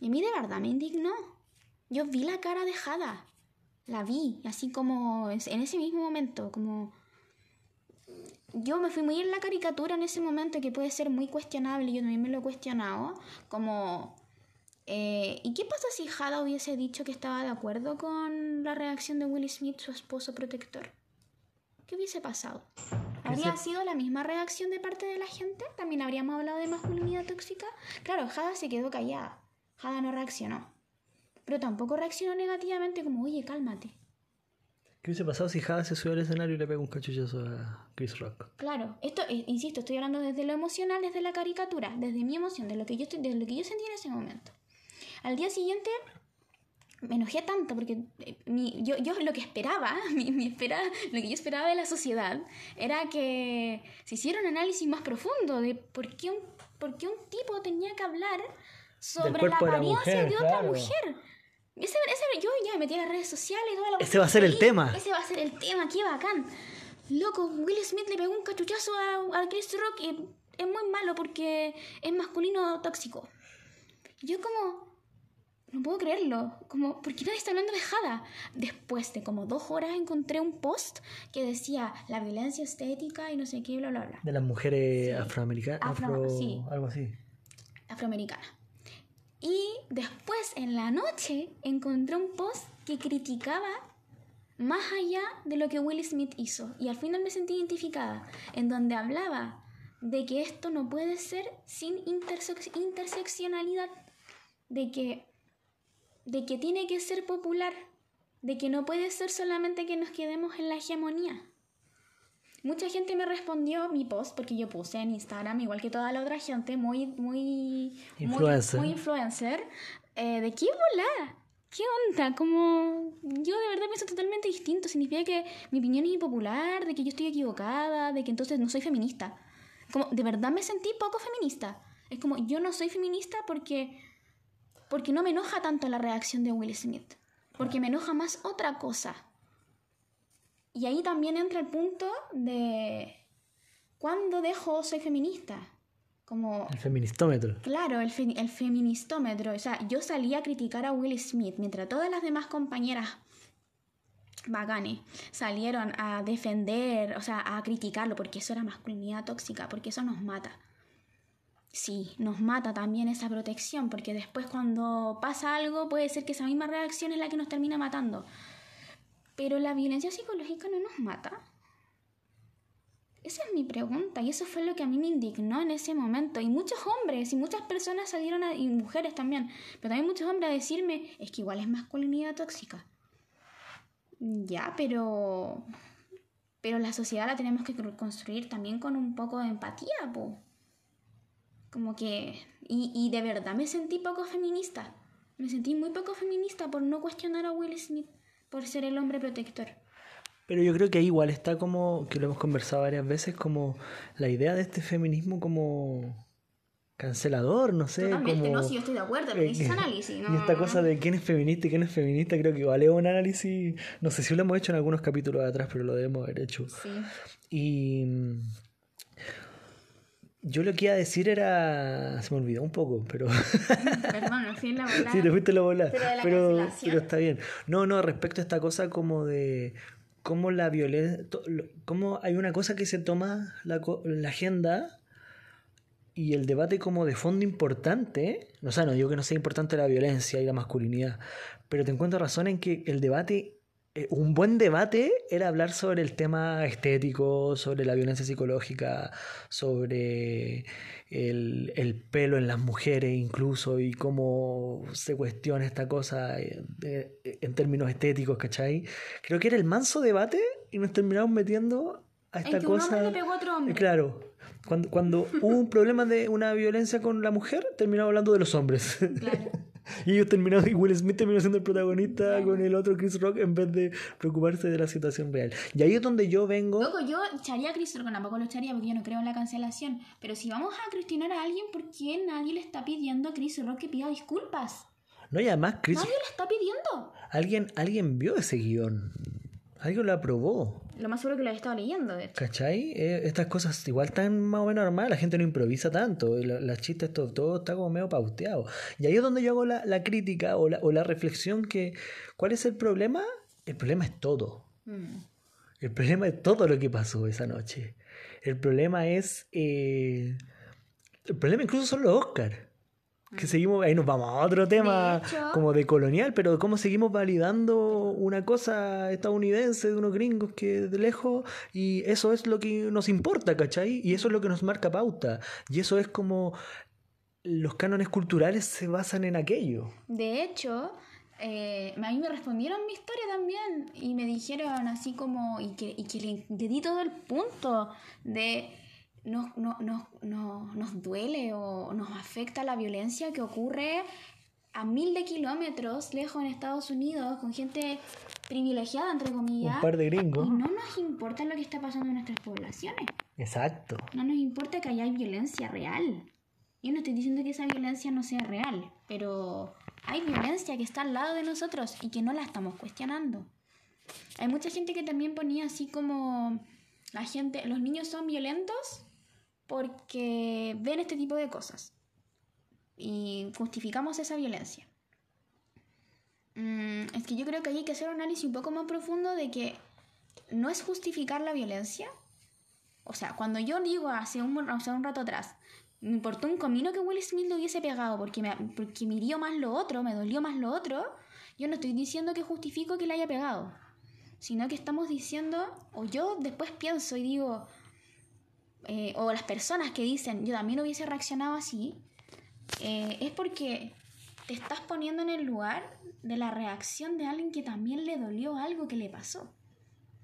Y a mí de verdad me indignó. Yo vi la cara de Hada. La vi, así como en ese mismo momento, como yo me fui muy en la caricatura en ese momento que puede ser muy cuestionable, yo también me lo he cuestionado, como, eh, ¿y qué pasa si Hada hubiese dicho que estaba de acuerdo con la reacción de Will Smith, su esposo protector? ¿Qué hubiese pasado? ¿Habría sido la misma reacción de parte de la gente? ¿También habríamos hablado de masculinidad tóxica? Claro, Hada se quedó callada, Hada no reaccionó, pero tampoco reaccionó negativamente como, oye, cálmate. ¿Qué hubiese pasado si Hada se subió al escenario y le pega un cachuchazo a Chris Rock? Claro, esto, eh, insisto, estoy hablando desde lo emocional, desde la caricatura, desde mi emoción, de lo que yo, estoy, lo que yo sentí en ese momento. Al día siguiente me enojé tanto porque eh, yo, yo, lo que esperaba, mi, espera, lo que yo esperaba de la sociedad era que se hiciera un análisis más profundo de por qué un, por qué un tipo tenía que hablar sobre la apariencia de, otra mujer. Ese, ese, yo ya me metí en las redes sociales y toda la Ese va a ser el tema. Ese va a ser el tema, qué bacán. Loco, Will Smith le pegó un cachuchazo a, a Chris Rock y es muy malo porque es masculino tóxico. Yo como, no puedo creerlo. Como, ¿por qué nadie está hablando de Jada? Después de como dos horas encontré un post que decía la violencia estética y no sé qué, bla, bla, bla. De las mujeres afroamericanas. Afro, sí. Algo así. Afroamericana. Y después en la noche encontré un post que criticaba más allá de lo que Will Smith hizo. Y al final me sentí identificada, en donde hablaba de que esto no puede ser sin interseccionalidad, de que, de que tiene que ser popular, de que no puede ser solamente que nos quedemos en la hegemonía. Mucha gente me respondió mi post porque yo puse en Instagram, igual que toda la otra gente, muy, muy influencer, muy, influencer eh, de qué volar, qué onda, como yo de verdad pienso totalmente distinto, significa que mi opinión es impopular, de que yo estoy equivocada, de que entonces no soy feminista. Como de verdad me sentí poco feminista. Es como yo no soy feminista porque porque no me enoja tanto la reacción de Will Smith, porque me enoja más otra cosa y ahí también entra el punto de cuándo dejo soy feminista. como... El feministómetro. Claro, el, fe- el feministómetro. O sea, yo salí a criticar a Will Smith mientras todas las demás compañeras bacanes salieron a defender, o sea, a criticarlo, porque eso era masculinidad tóxica, porque eso nos mata. Sí, nos mata también esa protección, porque después cuando pasa algo puede ser que esa misma reacción es la que nos termina matando. Pero la violencia psicológica no nos mata. Esa es mi pregunta y eso fue lo que a mí me indignó en ese momento. Y muchos hombres y muchas personas salieron, a- y mujeres también, pero también muchos hombres a decirme, es que igual es masculinidad tóxica. Ya, pero... Pero la sociedad la tenemos que construir también con un poco de empatía, po. Como que... Y, y de verdad me sentí poco feminista. Me sentí muy poco feminista por no cuestionar a Will Smith, por ser el hombre protector. Pero yo creo que ahí igual está como, que lo hemos conversado varias veces, como la idea de este feminismo como cancelador, no sé, Totalmente, como... no, sí, yo estoy de acuerdo, pero eh, ese análisis, Y ¿no? esta cosa de quién es feminista y quién es feminista, creo que es un análisis, no sé si lo hemos hecho en algunos capítulos de atrás, pero lo debemos haber hecho. Sí. Y yo lo que iba a decir era, se me olvidó un poco, pero... Perdón, me fui en la volada. Sí, te fuiste la bola. Pero la Pero, está bien. No, no, respecto a esta cosa como de cómo la violencia, cómo hay una cosa que se toma la, la agenda y el debate como de fondo importante, o sea, no digo que no sea importante la violencia y la masculinidad, pero te encuentro razón en que el debate, eh, un buen debate era hablar sobre el tema estético, sobre la violencia psicológica, sobre el, el pelo en las mujeres incluso y cómo se cuestiona esta cosa eh, de- en términos estéticos, ¿cachai? Creo que era el manso debate y nos terminamos metiendo a En esta un cosa... hombre le pegó a otro hombre. Eh, Claro, cuando, cuando hubo un problema de una violencia con la mujer, terminaba hablando de los hombres. Claro. Y ellos terminaron, y Will Smith terminó siendo el protagonista con el otro Chris Rock en vez de preocuparse de la situación real. Y ahí es donde yo vengo. Loco, yo echaría a Chris Rock, tampoco lo echaría porque yo no creo en la cancelación. Pero si vamos a cuestionar a alguien, ¿por qué nadie le está pidiendo a Chris Rock que pida disculpas? No, y además, Chris, Nadie le está pidiendo. alguien, alguien vio ese guion. Alguien lo aprobó. Lo más seguro que lo he estado leyendo, de hecho. ¿Cachai? Eh, estas cosas igual están más o menos armadas, la gente no improvisa tanto, y la- las chistes, todo, todo está como medio pauteado. Y ahí es donde yo hago la, la crítica o la, o la reflexión que, ¿cuál es el problema? El problema es todo. Mm. El problema es todo lo que pasó esa noche. El problema es... eh, el problema incluso son los Oscars. Que seguimos, ahí nos vamos a otro tema hecho- como de colonial, pero cómo seguimos validando una cosa estadounidense de unos gringos que de lejos, y eso es lo que nos importa, ¿cachai? Y eso es lo que nos marca pauta. Y eso es como los cánones culturales se basan en aquello. De hecho, eh, a mí me respondieron mi historia también y me dijeron así como, y que, y que le, le di todo el punto de nos, no, no- no- nos duele o nos afecta la violencia que ocurre a mil de kilómetros lejos en Estados Unidos con gente privilegiada, entre comillas. Un par de gringos. Y no nos importa lo que está pasando en nuestras poblaciones. Exacto. No nos importa que haya violencia real. Yo no estoy diciendo que esa violencia no sea real, pero hay violencia que está al lado de nosotros y que no la estamos cuestionando. Hay mucha gente que también ponía así como la gente, los niños son violentos porque ven este tipo de cosas y justificamos esa violencia. Mm, es que yo creo que hay que hacer un análisis un poco más profundo de que no es justificar la violencia, o sea, cuando yo digo hace un, un rato atrás, me importó un comino que Will Smith lo hubiese pegado porque me, porque me hirió más lo otro, me dolió más lo otro, yo no estoy diciendo que justifico que le haya pegado, sino que estamos diciendo, o yo después pienso y digo, eh, o las personas que dicen, yo también hubiese reaccionado así, eh, es porque te estás poniendo en el lugar de la reacción de alguien que también le dolió algo que le pasó.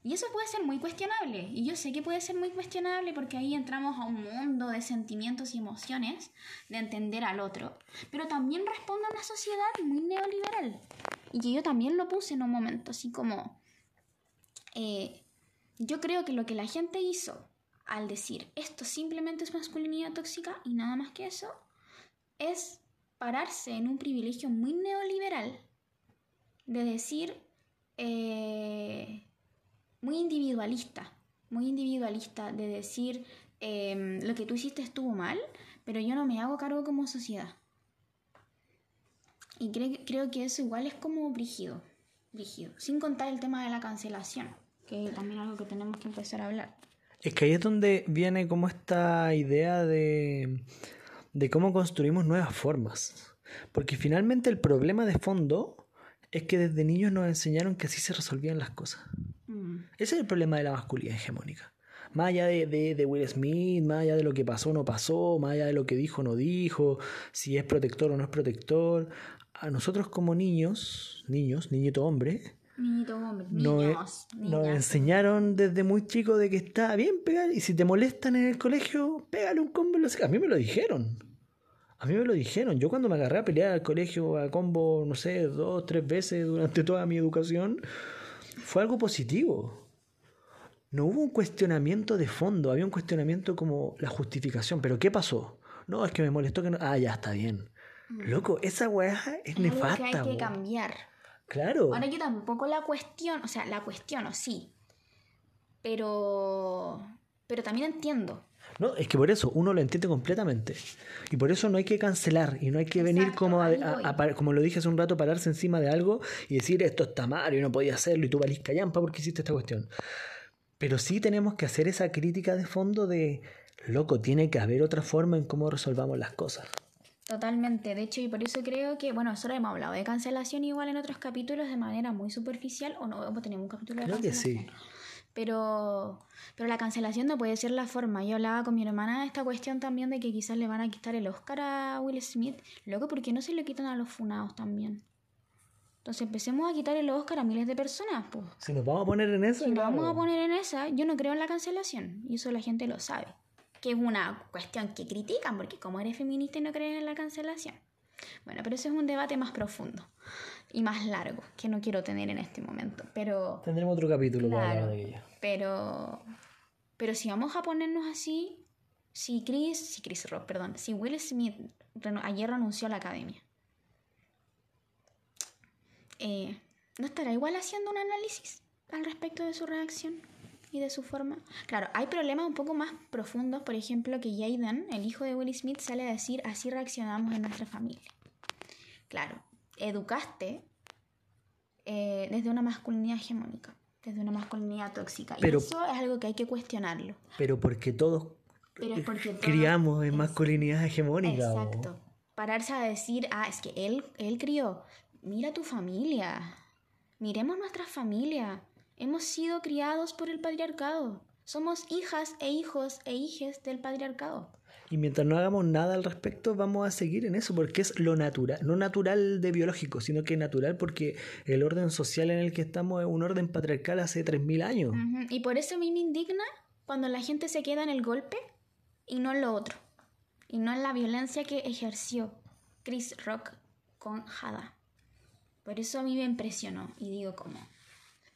Y eso puede ser muy cuestionable. Y yo sé que puede ser muy cuestionable porque ahí entramos a un mundo de sentimientos y emociones, de entender al otro. Pero también responde a una sociedad muy neoliberal. Y que yo también lo puse en un momento, así como... eh, yo creo que lo que la gente hizo al decir esto simplemente es masculinidad tóxica y nada más que eso, es pararse en un privilegio muy neoliberal de decir... eh, muy individualista, muy individualista de decir em, lo que tú hiciste estuvo mal, pero yo no me hago cargo como sociedad. Y creo que eso igual es como brígido, brígido. Sin contar el tema de la cancelación, que es también algo que tenemos que empezar a hablar. Es que ahí es donde viene como esta idea de, de cómo construimos nuevas formas. Porque finalmente el problema de fondo es que desde niños nos enseñaron que así se resolvían las cosas. Mm. Ese es el problema de la masculinidad hegemónica. Más allá de, de, Will Smith, más allá de lo que pasó o no pasó, más allá de lo que dijo o no dijo, si es protector o no es protector, a nosotros como niños, niños, niñito hombre, Niñito hombre, niños, nos, enseñaron desde muy chico de que está bien pegar y si te molestan en el colegio, pégale un combo. A mí me lo dijeron. A mí me lo dijeron. Yo cuando me agarré a pelear al colegio a combo, no sé, dos, tres veces durante toda mi educación, fue algo positivo. No hubo un cuestionamiento de fondo, había un cuestionamiento como la justificación. ¿Pero qué pasó? No, es que me molestó que no. Ah, ya está bien. Mm. Loco, esa weá es, nefasta. que hay que cambiar. Claro. Ahora yo tampoco la cuestión, o sea, la cuestiono, sí. Pero. Pero también entiendo. No, es que por eso uno lo entiende completamente. Y por eso no hay que cancelar y no hay que venir como, como lo dije hace un rato, pararse encima de algo y decir esto está mal y no podía hacerlo y tú valís callampa porque hiciste esta cuestión. Pero sí tenemos que hacer esa crítica de fondo de, loco, tiene que haber otra forma en cómo resolvamos las cosas. Totalmente, de hecho, y por eso creo que, bueno, nosotros hemos hablado de cancelación igual en otros capítulos de manera muy superficial, o no hemos tenido un capítulo de creo cancelación. Que sí. Pero, pero la cancelación no puede ser la forma. Yo hablaba con mi hermana de esta cuestión también de que quizás le van a quitar el Oscar a Will Smith. Loco, ¿por qué no se le quitan a los funados también? Entonces empecemos a quitar el Oscar a miles de personas. Pues. Si nos vamos a poner en esa. Si nos vamos a poner en esa, yo no creo en la cancelación. Y eso la gente lo sabe que es una cuestión que critican, porque como eres feminista y no crees en la cancelación. Bueno, pero eso es un debate más profundo y más largo, que no quiero tener en este momento, pero... Tendremos otro capítulo para hablar de ella. Pero, pero si vamos a ponernos así, si Chris, si Chris Rock, perdón, si Will Smith ayer renunció a la academia, eh, ¿no estará igual haciendo un análisis al respecto de su reacción? Y de su forma. Claro, hay problemas un poco más profundos, por ejemplo, que Jaden, el hijo de Will Smith, sale a decir, así reaccionamos en nuestra familia. Claro, educaste eh, desde una masculinidad hegemónica, desde una masculinidad tóxica. y eso es algo que hay que cuestionarlo. Pero porque todos criamos en masculinidad hegemónica. Exacto. Pararse a decir, ah, es que él, él crió, mira tu familia, miremos nuestra familia Hemos sido criados por el patriarcado. Somos hijas e hijos e hijes del patriarcado. Y mientras no hagamos nada al respecto, vamos a seguir en eso, porque es lo natural, no natural de biológico, sino que natural porque el orden social en el que estamos es un orden patriarcal hace 3.000 años. Y por eso a mí me indigna cuando la gente se queda en el golpe y no en lo otro, y no en la violencia que ejerció Chris Rock con Hada. Por eso a mí me impresionó y digo como,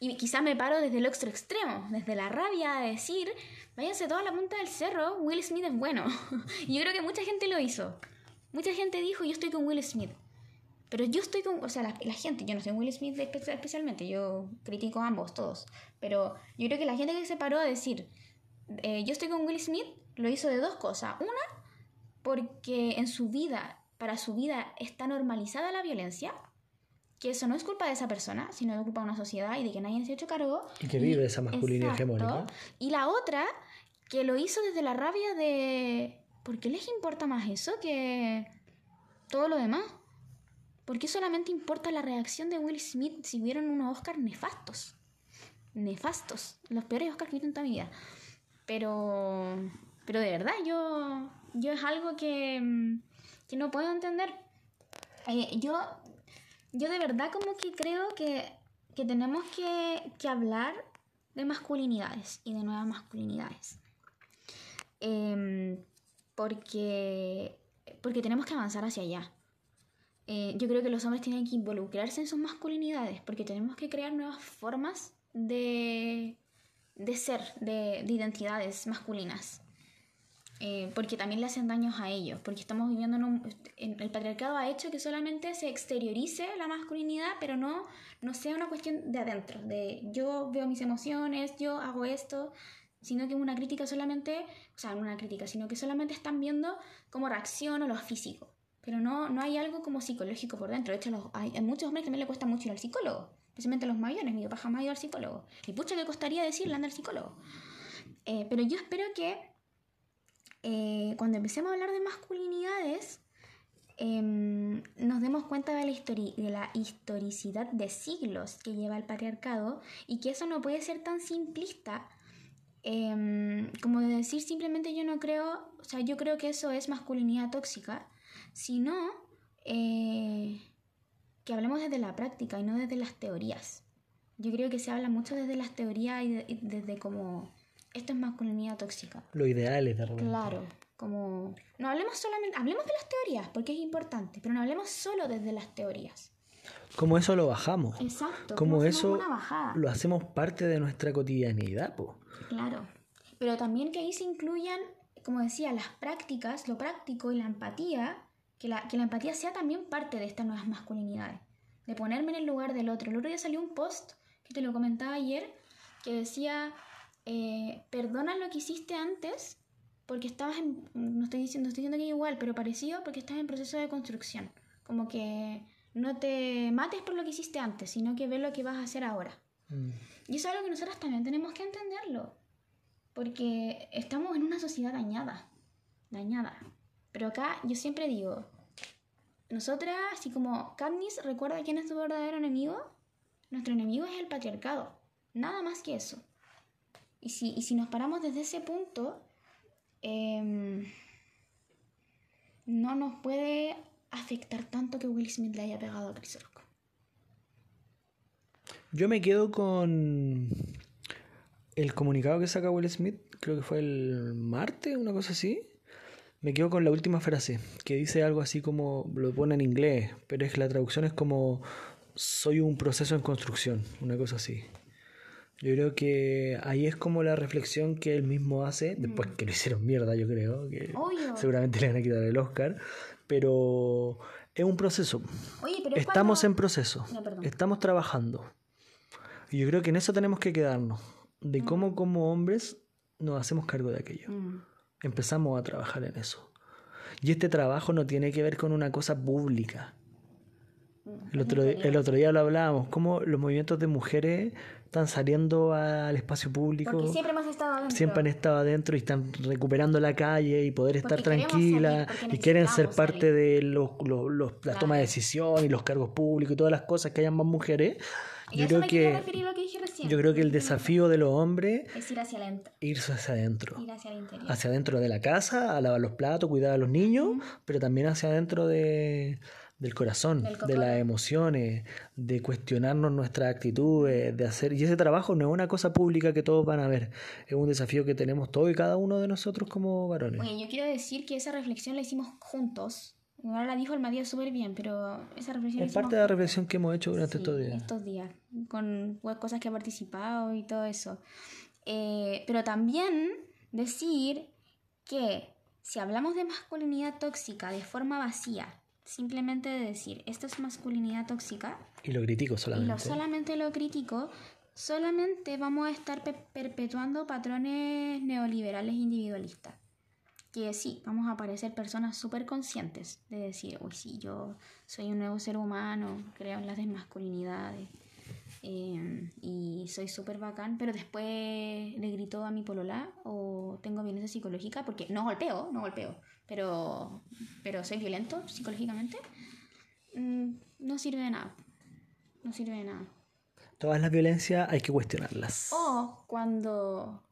y quizás me paro desde el otro extremo, desde la rabia a decir, váyanse toda la punta del cerro, Will Smith es bueno. y yo creo que mucha gente lo hizo. Mucha gente dijo, yo estoy con Will Smith. Pero yo estoy con, o sea, la, gente, yo no soy Will Smith especialmente, yo critico a ambos, todos. Pero yo creo que la gente que se paró a decir, eh, yo estoy con Will Smith, lo hizo de dos cosas. Una, porque en su vida, para su vida, está normalizada la violencia que eso no es culpa de esa persona, sino es culpa de una sociedad y de que nadie se ha hecho cargo. Y que vive esa masculinidad hegemónica. Y la otra, que lo hizo desde la rabia de... ¿Por qué les importa más eso que todo lo demás? ¿Por qué solamente importa la reacción de Will Smith si vieron unos Oscars nefastos? Nefastos. Los peores Oscars que he visto en toda mi vida. Pero... Pero de verdad, yo... Yo es algo que... Que no puedo entender. Eh, yo yo de verdad como que creo que, tenemos que, hablar de masculinidades y de nuevas masculinidades. Em, porque, porque tenemos que avanzar hacia allá. Eh, yo creo que los hombres tienen que involucrarse en sus masculinidades porque tenemos que crear nuevas formas de, de ser, de, de identidades masculinas. Eh, porque también le hacen daños a ellos, porque estamos viviendo en un... el patriarcado ha hecho que solamente se exteriorice la masculinidad, pero no, no sea una cuestión de adentro, de yo veo mis emociones, yo hago esto, sino que una crítica solamente, o sea, una crítica, sino que solamente están viendo cómo reacciono lo físico. Pero no, no hay algo como psicológico por dentro. De hecho, los, hay, a muchos hombres también le cuesta mucho ir al psicólogo, especialmente a los mayores. Mi papá jamás ha ido al psicólogo. Y pucha que costaría decirle anda al psicólogo. Eh, pero yo espero que eh, cuando empecemos a hablar de masculinidades, em, nos demos cuenta de la, de la historicidad de siglos que lleva el patriarcado y que eso no puede ser tan simplista em, como de decir simplemente yo no creo, o sea, yo creo que eso es masculinidad tóxica, sino eh, que hablemos desde la práctica y no desde las teorías. Yo creo que se habla mucho desde las teorías y desde como esto es masculinidad tóxica. Lo ideal es de Claro, como no hablemos solamente, hablemos de las teorías porque es importante, pero no hablemos solo desde las teorías. Como eso lo bajamos. Exacto. Como eso lo hacemos parte de nuestra cotidianidad, po. Claro. Pero también que ahí se incluyan, como decía, las prácticas, lo práctico y la empatía, que la, que la empatía sea también parte de estas nuevas masculinidades. De ponerme en el lugar del otro. El otro día salió un post, que te lo comentaba ayer, que decía, eh, perdona lo que hiciste antes porque estabas en, no estoy diciendo, estoy diciendo que igual, pero parecido porque estás en proceso de construcción. Como que no te mates por lo que hiciste antes, sino que ve lo que vas a hacer ahora. Mm. Y eso es algo que nosotros también tenemos que entenderlo, porque estamos en una sociedad dañada, dañada. Pero acá yo siempre digo, nosotras, así como Katniss recuerda quién es tu verdadero enemigo, nuestro enemigo es el patriarcado, nada más que eso. Y si, y si nos paramos desde ese punto, em, no nos puede afectar tanto que Will Smith le haya pegado a Chris Rock. Yo me quedo con el comunicado que saca Will Smith, creo que fue el martes, una cosa así. Me quedo con la última frase, que dice algo así como, lo pone en inglés, pero es que la traducción es como, soy un proceso en construcción, una cosa así. Yo creo que ahí es como la reflexión que él mismo hace, después mm. que lo hicieron mierda, yo creo, que seguramente le van a quitar el Oscar, pero es un proceso. Estamos en proceso, estamos trabajando. Y yo creo que en eso tenemos que quedarnos, de mm. cómo como hombres nos hacemos cargo de aquello. Mm. Empezamos a trabajar en eso. Y este trabajo no tiene que ver con una cosa pública. El otro, el otro día lo hablábamos, cómo los movimientos de mujeres están saliendo al espacio público. Porque siempre hemos estado adentro. Siempre han estado adentro y están recuperando la calle y poder estar tranquila y quieren ser parte de los, los, la toma de decisión y los cargos públicos y todas las cosas que hayan más mujeres. yo creo que, yo creo que el desafío de los hombres es ir hacia adentro. Irse hacia adentro. Ir hacia el interior. Hacia adentro de la casa, a lavar los platos, cuidar a los niños, pero también hacia adentro de, del corazón, de las emociones, de cuestionarnos nuestras actitudes, de hacer... Y ese trabajo no es una cosa pública que todos van a ver, es un desafío que tenemos todos y cada uno de nosotros como varones. Oye, yo quiero decir que esa reflexión la hicimos juntos. Ahora la dijo el Matías súper bien, pero esa reflexión... Es parte de la reflexión que hemos hecho durante estos días. Estos días, con cosas que ha participado y todo eso. Eh, pero también decir que si hablamos de masculinidad tóxica de forma vacía, simplemente de decir, esto es masculinidad tóxica. Y lo critico solamente. Y lo, solamente lo critico, solamente vamos a estar perpetuando patrones neoliberales individualistas. Que sí, vamos a parecer personas súper conscientes de decir, uy, sí, yo soy un nuevo ser humano, creo en las desmasculinidades em, y soy súper bacán, pero después le gritó a mi polola o tengo violencia psicológica porque no golpeo, no golpeo pero, pero soy violento psicológicamente, mm, no sirve de nada. No sirve de nada. Todas las violencias hay que cuestionarlas. O cuando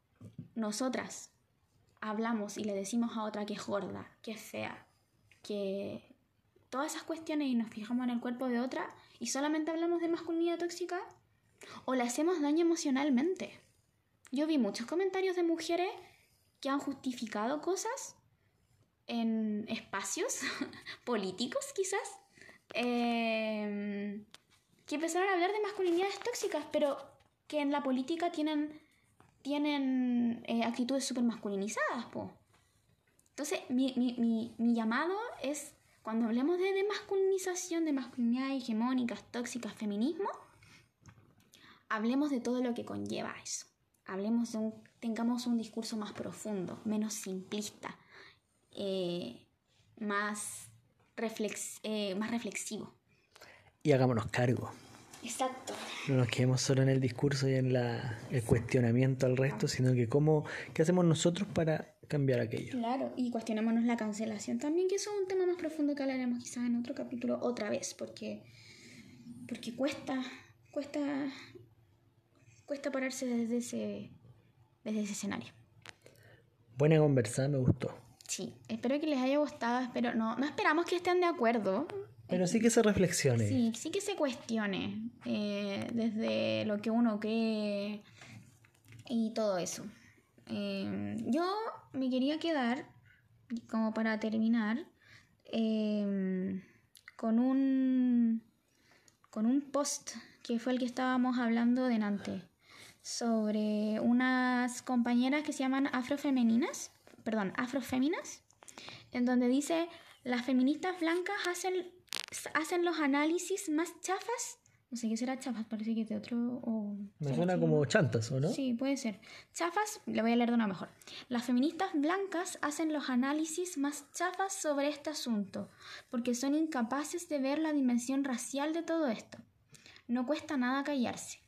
nosotras hablamos y le decimos a otra que es gorda, que es fea, que todas esas cuestiones y nos fijamos en el cuerpo de otra y solamente hablamos de masculinidad tóxica o le hacemos daño emocionalmente. Yo vi muchos comentarios de mujeres que han justificado cosas en espacios políticos quizás, em, que empezaron a hablar de masculinidades tóxicas, pero que en la política tienen, tienen eh, actitudes súper masculinizadas. Entonces, mi, mi, mi, llamado es, cuando hablemos de, de masculinización, de masculinidades hegemónicas, tóxicas, feminismo, hablemos de todo lo que conlleva eso. Hablemos de un tengamos un discurso más profundo, menos simplista, eh, más, reflex, eh, más reflexivo. Y hagámonos cargo. Exacto. No nos quedemos solo en el discurso y en la, el cuestionamiento al resto, sino que cómo, qué hacemos nosotros para cambiar aquello. Claro, y cuestionémonos la cancelación también, que eso es un tema más profundo que hablaremos quizás en otro capítulo otra vez, porque, porque cuesta, cuesta, cuesta pararse desde ese, desde ese escenario. Buena conversa, me gustó. Sí, espero que les haya gustado, pero no, no esperamos que estén de acuerdo. Pero sí que se reflexione. Sí, sí que se cuestione eh, desde lo que uno cree y todo eso. Eh, yo me quería quedar, como para terminar, eh, con un con un post que fue el que estábamos hablando delante sobre unas compañeras que se llaman afrofemeninas, perdón, afroféminas, en donde dice las feministas blancas hacen hacen los análisis más chafas. No sé qué será chafas, parece que es de otro. O Me suena como chantas, ¿o no? Sí, puede ser. Chafas, le voy a leer de una mejor. Las feministas blancas hacen los análisis más chafas sobre este asunto, porque son incapaces de ver la dimensión racial de todo esto. No cuesta nada callarse.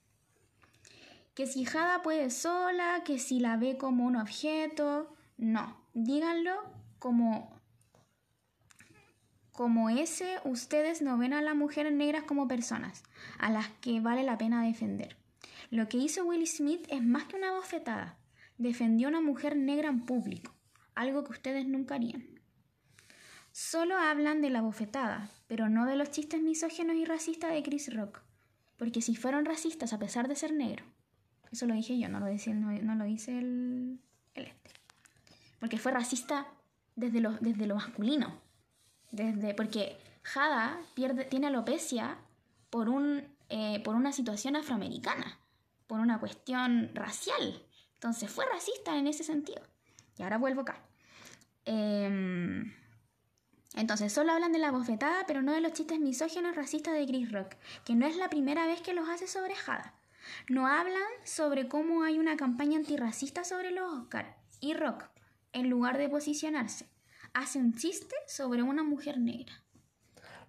Que si Jada puede sola, que si la ve como un objeto. No, díganlo como como ese, ustedes no ven a las mujeres negras como personas, a las que vale la pena defender. Lo que hizo Will Smith es más que una bofetada. Defendió a una mujer negra en público, algo que ustedes nunca harían. Solo hablan de la bofetada, pero no de los chistes misógenos y racistas de Chris Rock. Porque si fueron racistas a pesar de ser negro, eso lo dije yo, no lo, dice, no, lo dice el, el este. Porque fue racista desde lo, desde lo masculino desde, porque Jada pierde, tiene alopecia por, un, eh, por una situación afroamericana, por una cuestión racial. Entonces fue racista en ese sentido. Y ahora vuelvo acá. Em, entonces, solo hablan de la bofetada, pero no de los chistes misógenos racistas de Chris Rock, que no es la primera vez que los hace sobre Jada. No hablan sobre cómo hay una campaña antirracista sobre los Oscar y Rock, en lugar de posicionarse hace un chiste sobre una mujer negra.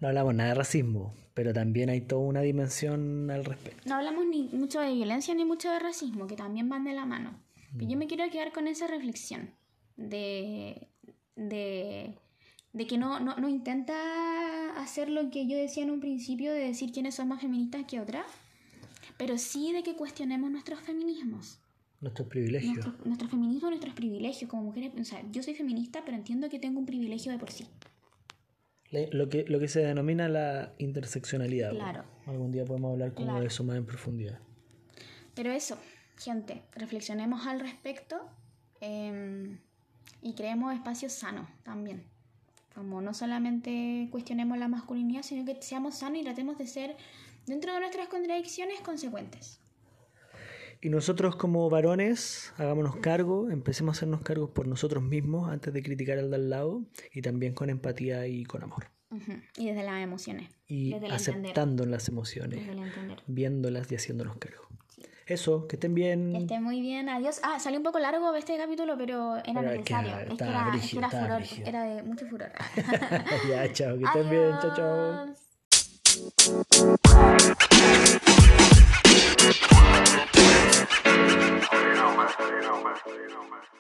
No hablamos nada de racismo, pero también hay toda una dimensión al respecto. No hablamos ni mucho de violencia ni mucho de racismo, que también van de la mano. Pero yo mm. me quiero quedar con esa reflexión de, de, de que no, no, no, intenta hacer lo que yo decía en un principio, de decir quiénes son más feministas que otras, pero sí de que cuestionemos nuestros feminismos. Nuestros privilegios. Nuestro, nuestro, feminismo, nuestros privilegios como mujeres. O sea, yo soy feminista, pero entiendo que tengo un privilegio de por sí. Lo que, lo que se denomina la interseccionalidad. Claro. Algún día podemos hablar como de eso más en profundidad. Pero eso, gente, reflexionemos al respecto em, y creemos espacios sanos también. Como no solamente cuestionemos la masculinidad, sino que seamos sanos y tratemos de ser, dentro de nuestras contradicciones, consecuentes. Y nosotros como varones, hagámonos cargo, empecemos a hacernos cargos por nosotros mismos antes de criticar al de al lado y también con empatía y con amor. Y desde las emociones. Y aceptando las emociones, viéndolas y haciéndonos cargo. Eso, que estén bien. Que estén muy bien, adiós. Ah, salió un poco largo este capítulo, pero era necesario. es que era, era furor, era de mucho furor. ya, chao, que estén bien, chao, chao. You know, man.